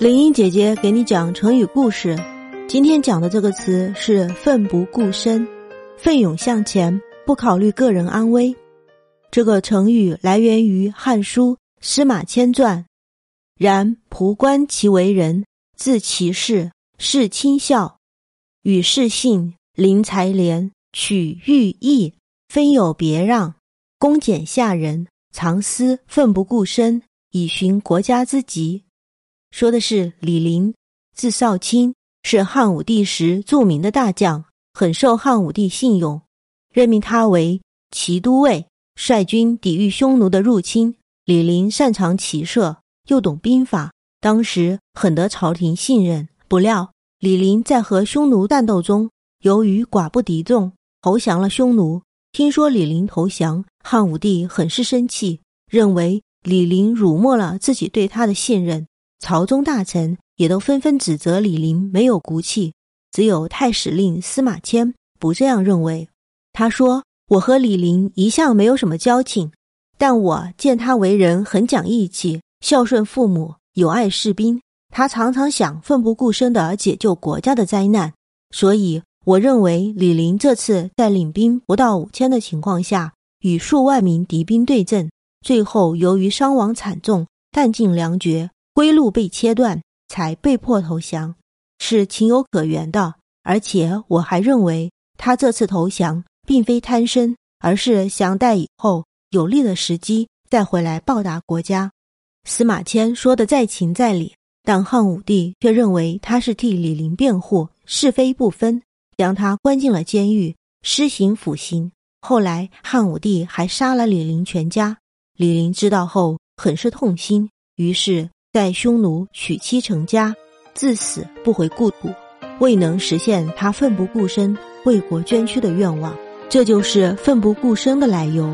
林英姐姐给你讲成语故事，今天讲的这个词是“奋不顾身”，奋勇向前，不考虑个人安危。这个成语来源于《汉书·司马迁传》。然仆观其为人，自其事，事亲孝，与世信，临财廉，取寓意，分有别让，恭俭下人，藏私，奋不顾身，以寻国家之急。说的是李陵，字少卿，是汉武帝时著名的大将，很受汉武帝信用，任命他为骑都尉，率军抵御匈奴的入侵。李陵擅长骑射，又懂兵法，当时很得朝廷信任。不料李陵在和匈奴战斗中，由于寡不敌众，投降了匈奴。听说李陵投降，汉武帝很是生气，认为李陵辱没了自己对他的信任。朝中大臣也都纷纷指责李陵没有骨气，只有太史令司马迁不这样认为。他说：“我和李陵一向没有什么交情，但我见他为人很讲义气，孝顺父母，友爱士兵。他常常想奋不顾身地解救国家的灾难，所以我认为李陵这次在领兵不到五千的情况下，与数万名敌兵对阵，最后由于伤亡惨重，弹尽粮绝。”归路被切断，才被迫投降，是情有可原的。而且我还认为，他这次投降并非贪生，而是想待以后有利的时机再回来报答国家。司马迁说的在情在理，但汉武帝却认为他是替李陵辩护，是非不分，将他关进了监狱，施行腐刑。后来汉武帝还杀了李陵全家。李陵知道后，很是痛心，于是。在匈奴娶妻成家，自死不回故土，未能实现他奋不顾身为国捐躯的愿望，这就是奋不顾身的来由。